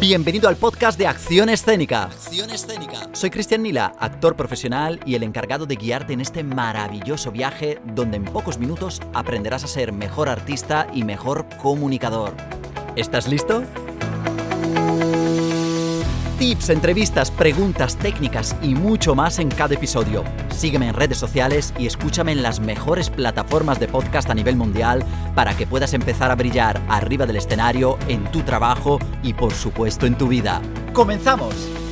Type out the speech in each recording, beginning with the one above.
Bienvenido al podcast de Acción Escénica. Acción Escénica. Soy Cristian Nila, actor profesional y el encargado de guiarte en este maravilloso viaje donde en pocos minutos aprenderás a ser mejor artista y mejor comunicador. ¿Estás listo? Tips, entrevistas, preguntas, técnicas y mucho más en cada episodio. Sígueme en redes sociales y escúchame en las mejores plataformas de podcast a nivel mundial para que puedas empezar a brillar arriba del escenario, en tu trabajo y por supuesto en tu vida. ¡Comenzamos!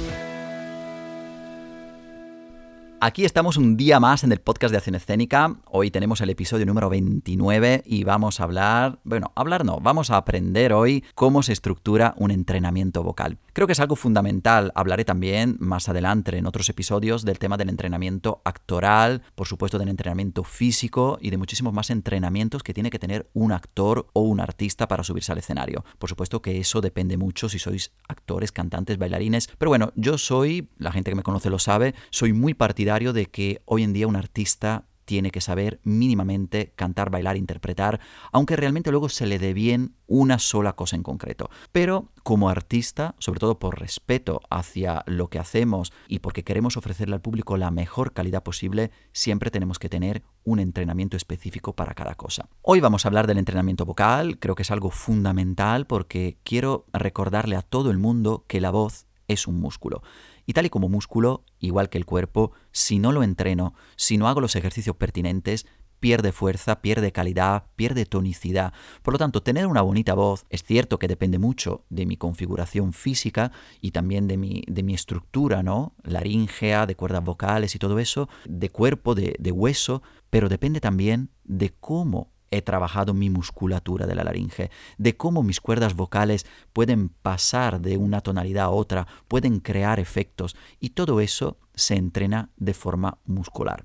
Aquí estamos un día más en el podcast de Acción Escénica. Hoy tenemos el episodio número 29 y vamos a hablar, bueno, hablar no, vamos a aprender hoy cómo se estructura un entrenamiento vocal. Creo que es algo fundamental. Hablaré también más adelante en otros episodios del tema del entrenamiento actoral, por supuesto del entrenamiento físico y de muchísimos más entrenamientos que tiene que tener un actor o un artista para subirse al escenario. Por supuesto que eso depende mucho si sois actores, cantantes, bailarines, pero bueno, yo soy, la gente que me conoce lo sabe, soy muy partidario de que hoy en día un artista tiene que saber mínimamente cantar, bailar, interpretar, aunque realmente luego se le dé bien una sola cosa en concreto. Pero como artista, sobre todo por respeto hacia lo que hacemos y porque queremos ofrecerle al público la mejor calidad posible, siempre tenemos que tener un entrenamiento específico para cada cosa. Hoy vamos a hablar del entrenamiento vocal, creo que es algo fundamental porque quiero recordarle a todo el mundo que la voz es un músculo y tal y como músculo, igual que el cuerpo, si no lo entreno, si no hago los ejercicios pertinentes, pierde fuerza, pierde calidad, pierde tonicidad. Por lo tanto, tener una bonita voz es cierto que depende mucho de mi configuración física y también de mi, de mi estructura, ¿no? Laringea, de cuerdas vocales y todo eso, de cuerpo, de, de hueso, pero depende también de cómo he trabajado mi musculatura de la laringe, de cómo mis cuerdas vocales pueden pasar de una tonalidad a otra, pueden crear efectos y todo eso se entrena de forma muscular.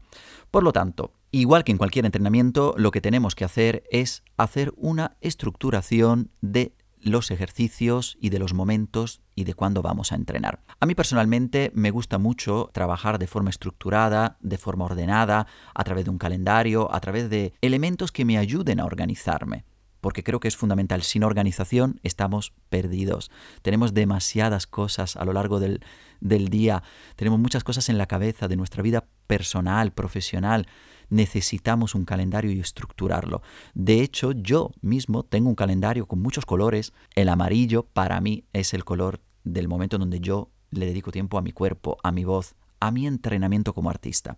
Por lo tanto, igual que en cualquier entrenamiento, lo que tenemos que hacer es hacer una estructuración de los ejercicios y de los momentos y de cuándo vamos a entrenar. A mí personalmente me gusta mucho trabajar de forma estructurada, de forma ordenada, a través de un calendario, a través de elementos que me ayuden a organizarme porque creo que es fundamental. Sin organización estamos perdidos. Tenemos demasiadas cosas a lo largo del, del, día, tenemos muchas cosas en la cabeza de nuestra vida personal, profesional, necesitamos un calendario y estructurarlo. De hecho, yo mismo tengo un calendario con muchos colores. El amarillo para mí es el color del momento en donde yo le dedico tiempo a mi cuerpo, a mi voz, a mi entrenamiento como artista.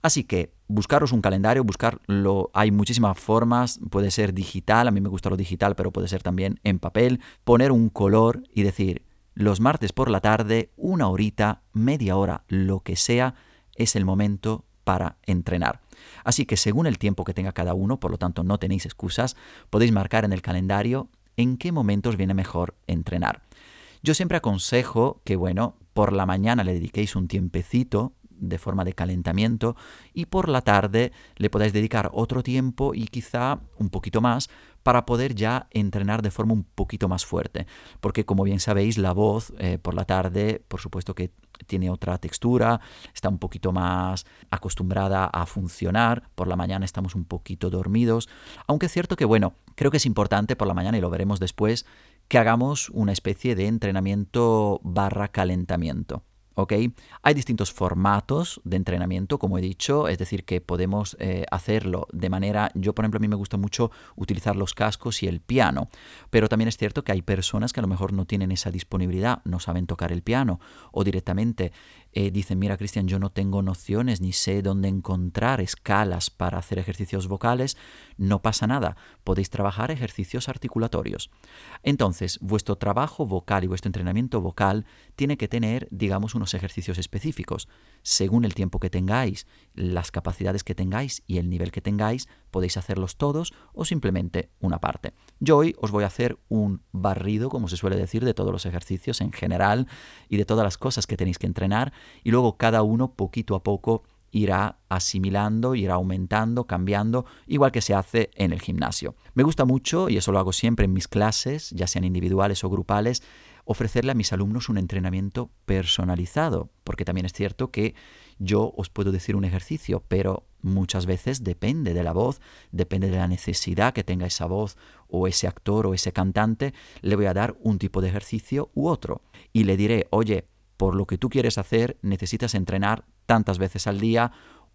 Así que buscaros un calendario, buscarlo, hay muchísimas formas, puede ser digital, a mí me gusta lo digital, pero puede ser también en papel, poner un color y decir, los martes por la tarde, una horita, media hora, lo que sea, es el momento para entrenar. Así que según el tiempo que tenga cada uno, por lo tanto no tenéis excusas, podéis marcar en el calendario en qué momentos viene mejor entrenar. Yo siempre aconsejo que, bueno, por la mañana le dediquéis un tiempecito de forma de calentamiento y por la tarde le podáis dedicar otro tiempo y quizá un poquito más para poder ya entrenar de forma un poquito más fuerte. Porque como bien sabéis, la voz eh, por la tarde, por supuesto que tiene otra textura, está un poquito más acostumbrada a funcionar, por la mañana estamos un poquito dormidos, aunque es cierto que bueno, creo que es importante por la mañana y lo veremos después, que hagamos una especie de entrenamiento barra calentamiento. Hay distintos formatos de entrenamiento, como he dicho, es decir, que podemos eh, hacerlo de manera, yo por ejemplo a mí me gusta mucho utilizar los cascos y el piano, pero también es cierto que hay personas que a lo mejor no tienen esa disponibilidad, no saben tocar el piano o directamente eh, dicen, mira Cristian, yo no tengo nociones ni sé dónde encontrar escalas para hacer ejercicios vocales, no pasa nada, podéis trabajar ejercicios articulatorios. Entonces, vuestro trabajo vocal y vuestro entrenamiento vocal tiene que tener, digamos, unos ejercicios específicos. Según el tiempo que tengáis, las capacidades que tengáis y el nivel que tengáis, podéis hacerlos todos o simplemente una parte. Yo hoy os voy a hacer un barrido, como se suele decir, de todos los ejercicios en general y de todas las cosas que tenéis que entrenar y luego cada uno poquito a poco irá asimilando, irá aumentando, cambiando, igual que se hace en el gimnasio. Me gusta mucho, y eso lo hago siempre en mis clases, ya sean individuales o grupales, ofrecerle a mis alumnos un entrenamiento personalizado, porque también es cierto que yo os puedo decir un ejercicio, pero muchas veces depende de la voz, depende de la necesidad que tenga esa voz o ese actor o ese cantante, le voy a dar un tipo de ejercicio u otro. Y le diré, oye, por lo que tú quieres hacer, necesitas entrenar tantas veces al día,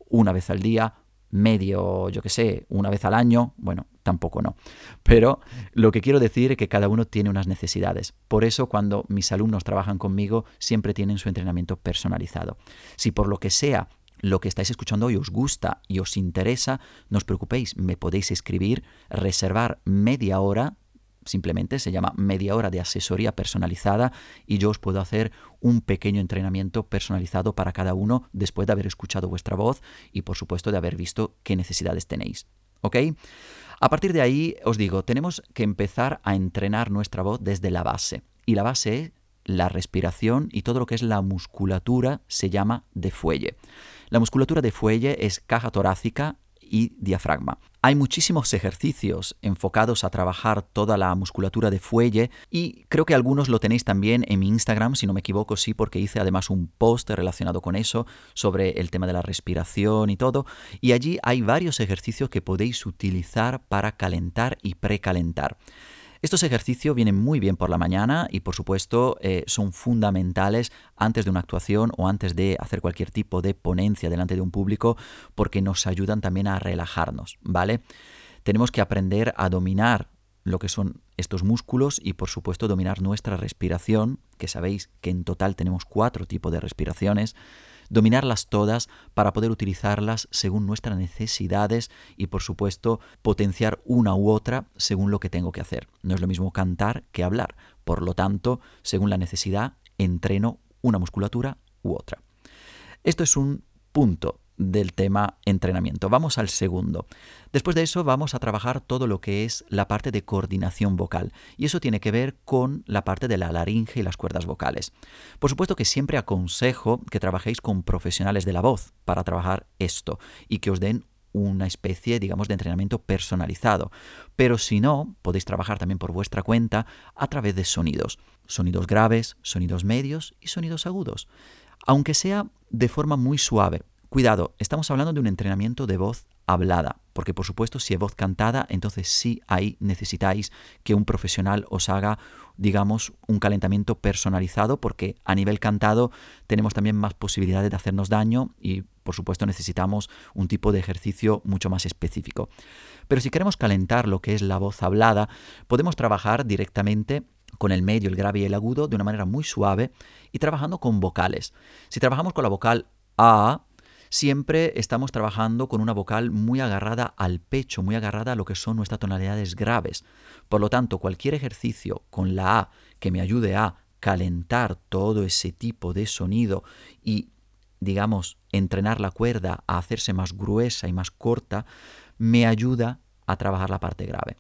una vez al día, medio, yo que sé, una vez al año, bueno, tampoco no. Pero lo que quiero decir es que cada uno tiene unas necesidades. Por eso cuando mis alumnos trabajan conmigo, siempre tienen su entrenamiento personalizado. Si por lo que sea lo que estáis escuchando hoy os gusta y os interesa, no os preocupéis, me podéis escribir, reservar media hora simplemente se llama media hora de asesoría personalizada y yo os puedo hacer un pequeño entrenamiento personalizado para cada uno después de haber escuchado vuestra voz y por supuesto de haber visto qué necesidades tenéis. ¿Ok? A partir de ahí os digo, tenemos que empezar a entrenar nuestra voz desde la base. Y la base es la respiración y todo lo que es la musculatura se llama de fuelle. La musculatura de fuelle es caja torácica, y diafragma. Hay muchísimos ejercicios enfocados a trabajar toda la musculatura de fuelle y creo que algunos lo tenéis también en mi Instagram, si no me equivoco, sí, porque hice además un post relacionado con eso, sobre el tema de la respiración y todo. Y allí hay varios ejercicios que podéis utilizar para calentar y precalentar. Estos ejercicios vienen muy bien por la mañana y por supuesto eh, son fundamentales antes de una actuación o antes de hacer cualquier tipo de ponencia delante de un público porque nos ayudan también a relajarnos, ¿vale? Tenemos que aprender a dominar lo que son estos músculos y por supuesto dominar nuestra respiración, que sabéis que en total tenemos cuatro tipos de respiraciones dominarlas todas para poder utilizarlas según nuestras necesidades y por supuesto potenciar una u otra según lo que tengo que hacer. No es lo mismo cantar que hablar. Por lo tanto, según la necesidad, entreno una musculatura u otra. Esto es un punto del tema entrenamiento. Vamos al segundo. Después de eso vamos a trabajar todo lo que es la parte de coordinación vocal y eso tiene que ver con la parte de la laringe y las cuerdas vocales. Por supuesto que siempre aconsejo que trabajéis con profesionales de la voz para trabajar esto y que os den una especie, digamos, de entrenamiento personalizado. Pero si no, podéis trabajar también por vuestra cuenta a través de sonidos. Sonidos graves, sonidos medios y sonidos agudos. Aunque sea de forma muy suave, Cuidado, estamos hablando de un entrenamiento de voz hablada, porque por supuesto si es voz cantada, entonces sí ahí necesitáis que un profesional os haga, digamos, un calentamiento personalizado, porque a nivel cantado tenemos también más posibilidades de hacernos daño y por supuesto necesitamos un tipo de ejercicio mucho más específico. Pero si queremos calentar lo que es la voz hablada, podemos trabajar directamente con el medio, el grave y el agudo de una manera muy suave y trabajando con vocales. Si trabajamos con la vocal A, siempre estamos trabajando con una vocal muy agarrada al pecho, muy agarrada a lo que son nuestras tonalidades graves. Por lo tanto, cualquier ejercicio con la A que me ayude a calentar todo ese tipo de sonido y, digamos, entrenar la cuerda a hacerse más gruesa y más corta, me ayuda a trabajar la parte grave.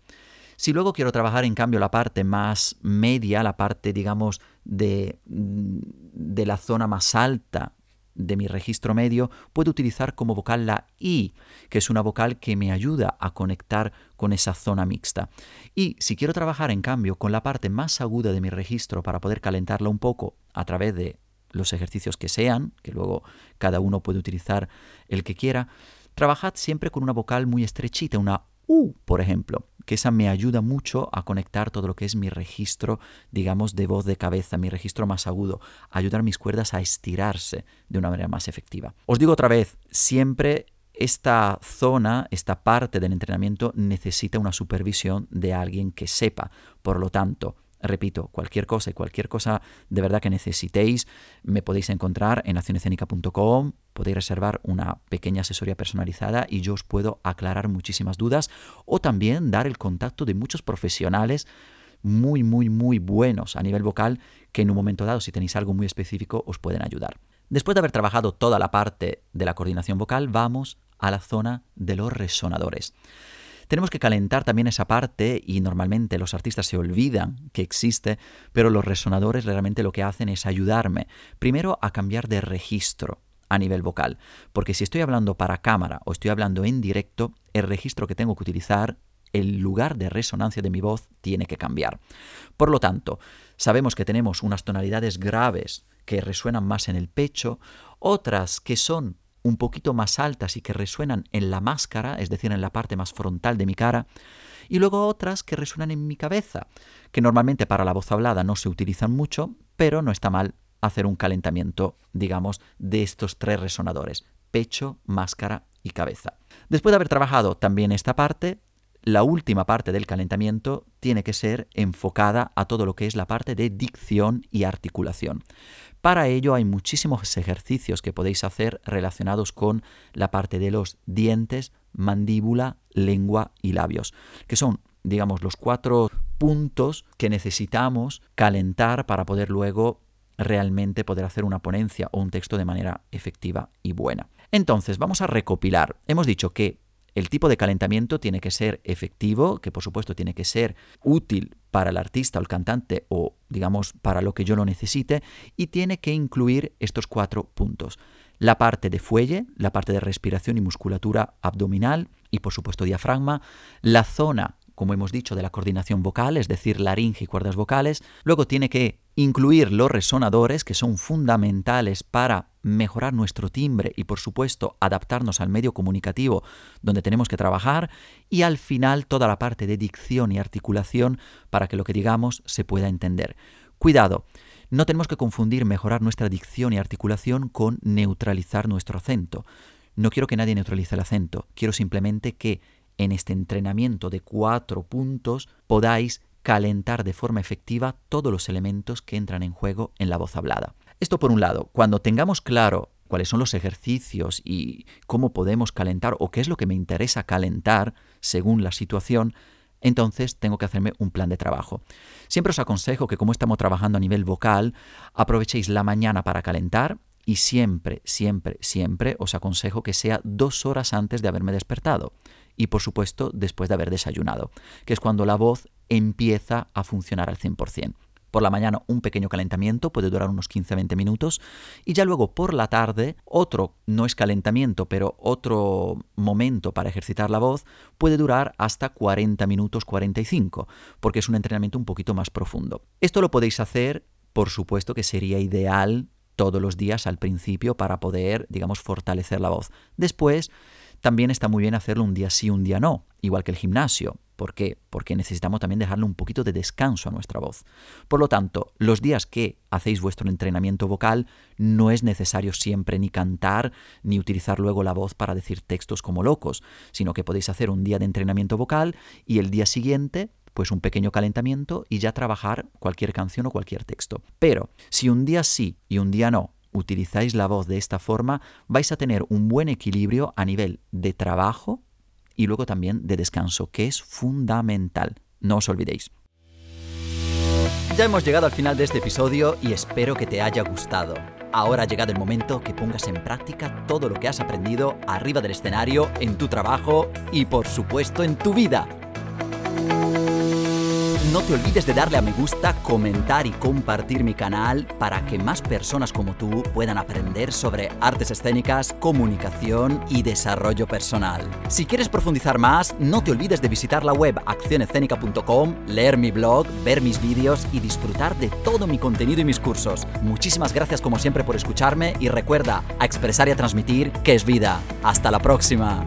Si luego quiero trabajar en cambio la parte más media, la parte digamos de, de la zona más alta de mi registro medio, puedo utilizar como vocal la I, que es una vocal que me ayuda a conectar con esa zona mixta. Y si quiero trabajar en cambio con la parte más aguda de mi registro para poder calentarla un poco a través de los ejercicios que sean, que luego cada uno puede utilizar el que quiera, trabajad siempre con una vocal muy estrechita, una U, por ejemplo que esa me ayuda mucho a conectar todo lo que es mi registro, digamos, de voz de cabeza, mi registro más agudo, ayudar mis cuerdas a estirarse de una manera más efectiva. Os digo otra vez, siempre esta zona, esta parte del entrenamiento necesita una supervisión de alguien que sepa. Por lo tanto, Repito, cualquier cosa y cualquier cosa de verdad que necesitéis, me podéis encontrar en accionescénica.com, podéis reservar una pequeña asesoría personalizada y yo os puedo aclarar muchísimas dudas o también dar el contacto de muchos profesionales muy, muy, muy buenos a nivel vocal que en un momento dado, si tenéis algo muy específico, os pueden ayudar. Después de haber trabajado toda la parte de la coordinación vocal, vamos a la zona de los resonadores. Tenemos que calentar también esa parte y normalmente los artistas se olvidan que existe, pero los resonadores realmente lo que hacen es ayudarme primero a cambiar de registro a nivel vocal, porque si estoy hablando para cámara o estoy hablando en directo, el registro que tengo que utilizar, el lugar de resonancia de mi voz tiene que cambiar. Por lo tanto, sabemos que tenemos unas tonalidades graves que resuenan más en el pecho, otras que son un poquito más altas y que resuenan en la máscara, es decir, en la parte más frontal de mi cara, y luego otras que resuenan en mi cabeza, que normalmente para la voz hablada no se utilizan mucho, pero no está mal hacer un calentamiento, digamos, de estos tres resonadores, pecho, máscara y cabeza. Después de haber trabajado también esta parte, la última parte del calentamiento tiene que ser enfocada a todo lo que es la parte de dicción y articulación. Para ello hay muchísimos ejercicios que podéis hacer relacionados con la parte de los dientes, mandíbula, lengua y labios, que son, digamos, los cuatro puntos que necesitamos calentar para poder luego realmente poder hacer una ponencia o un texto de manera efectiva y buena. Entonces, vamos a recopilar. Hemos dicho que el tipo de calentamiento tiene que ser efectivo, que por supuesto tiene que ser útil para el artista o el cantante o digamos para lo que yo lo necesite y tiene que incluir estos cuatro puntos. La parte de fuelle, la parte de respiración y musculatura abdominal y por supuesto diafragma, la zona como hemos dicho, de la coordinación vocal, es decir, laringe y cuerdas vocales. Luego tiene que incluir los resonadores, que son fundamentales para mejorar nuestro timbre y, por supuesto, adaptarnos al medio comunicativo donde tenemos que trabajar. Y al final, toda la parte de dicción y articulación para que lo que digamos se pueda entender. Cuidado, no tenemos que confundir mejorar nuestra dicción y articulación con neutralizar nuestro acento. No quiero que nadie neutralice el acento, quiero simplemente que en este entrenamiento de cuatro puntos podáis calentar de forma efectiva todos los elementos que entran en juego en la voz hablada. Esto por un lado, cuando tengamos claro cuáles son los ejercicios y cómo podemos calentar o qué es lo que me interesa calentar según la situación, entonces tengo que hacerme un plan de trabajo. Siempre os aconsejo que como estamos trabajando a nivel vocal, aprovechéis la mañana para calentar y siempre, siempre, siempre os aconsejo que sea dos horas antes de haberme despertado y por supuesto después de haber desayunado, que es cuando la voz empieza a funcionar al 100%. Por la mañana un pequeño calentamiento puede durar unos 15-20 minutos y ya luego por la tarde otro, no es calentamiento, pero otro momento para ejercitar la voz puede durar hasta 40 minutos 45, porque es un entrenamiento un poquito más profundo. Esto lo podéis hacer, por supuesto que sería ideal todos los días al principio para poder, digamos, fortalecer la voz. Después, también está muy bien hacerlo un día sí, un día no, igual que el gimnasio. ¿Por qué? Porque necesitamos también dejarle un poquito de descanso a nuestra voz. Por lo tanto, los días que hacéis vuestro entrenamiento vocal, no es necesario siempre ni cantar ni utilizar luego la voz para decir textos como locos, sino que podéis hacer un día de entrenamiento vocal y el día siguiente pues un pequeño calentamiento y ya trabajar cualquier canción o cualquier texto. Pero si un día sí y un día no utilizáis la voz de esta forma, vais a tener un buen equilibrio a nivel de trabajo y luego también de descanso, que es fundamental. No os olvidéis. Ya hemos llegado al final de este episodio y espero que te haya gustado. Ahora ha llegado el momento que pongas en práctica todo lo que has aprendido arriba del escenario, en tu trabajo y por supuesto en tu vida. No te olvides de darle a me gusta, comentar y compartir mi canal para que más personas como tú puedan aprender sobre artes escénicas, comunicación y desarrollo personal. Si quieres profundizar más, no te olvides de visitar la web accionescénica.com, leer mi blog, ver mis vídeos y disfrutar de todo mi contenido y mis cursos. Muchísimas gracias como siempre por escucharme y recuerda a expresar y a transmitir que es vida. Hasta la próxima.